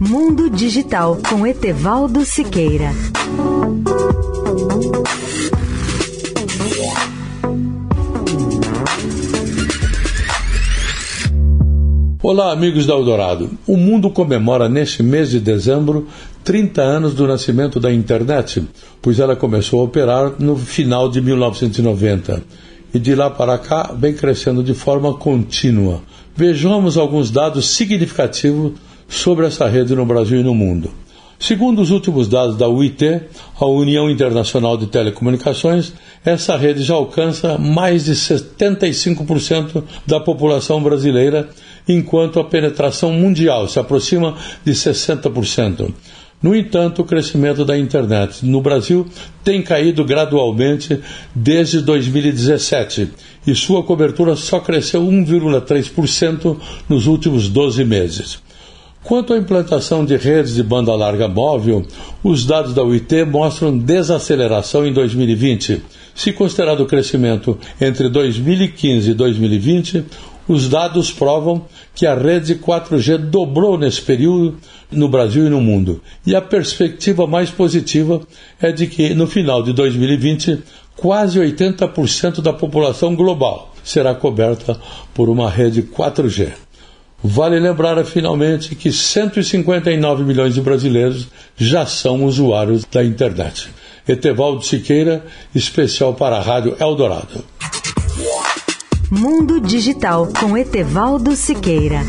Mundo Digital com Etevaldo Siqueira. Olá, amigos da Eldorado. O mundo comemora neste mês de dezembro 30 anos do nascimento da internet, pois ela começou a operar no final de 1990 e de lá para cá vem crescendo de forma contínua. Vejamos alguns dados significativos sobre essa rede no Brasil e no mundo. Segundo os últimos dados da UIT, a União Internacional de Telecomunicações, essa rede já alcança mais de 75% da população brasileira, enquanto a penetração mundial se aproxima de 60%. No entanto, o crescimento da internet no Brasil tem caído gradualmente desde 2017 e sua cobertura só cresceu 1,3% nos últimos 12 meses. Quanto à implantação de redes de banda larga móvel, os dados da UIT mostram desaceleração em 2020. Se considerado o crescimento entre 2015 e 2020, os dados provam que a rede 4G dobrou nesse período no Brasil e no mundo. E a perspectiva mais positiva é de que, no final de 2020, quase 80% da população global será coberta por uma rede 4G. Vale lembrar, finalmente, que 159 milhões de brasileiros já são usuários da internet. Etevaldo Siqueira, especial para a Rádio Eldorado. Mundo Digital com Etevaldo Siqueira.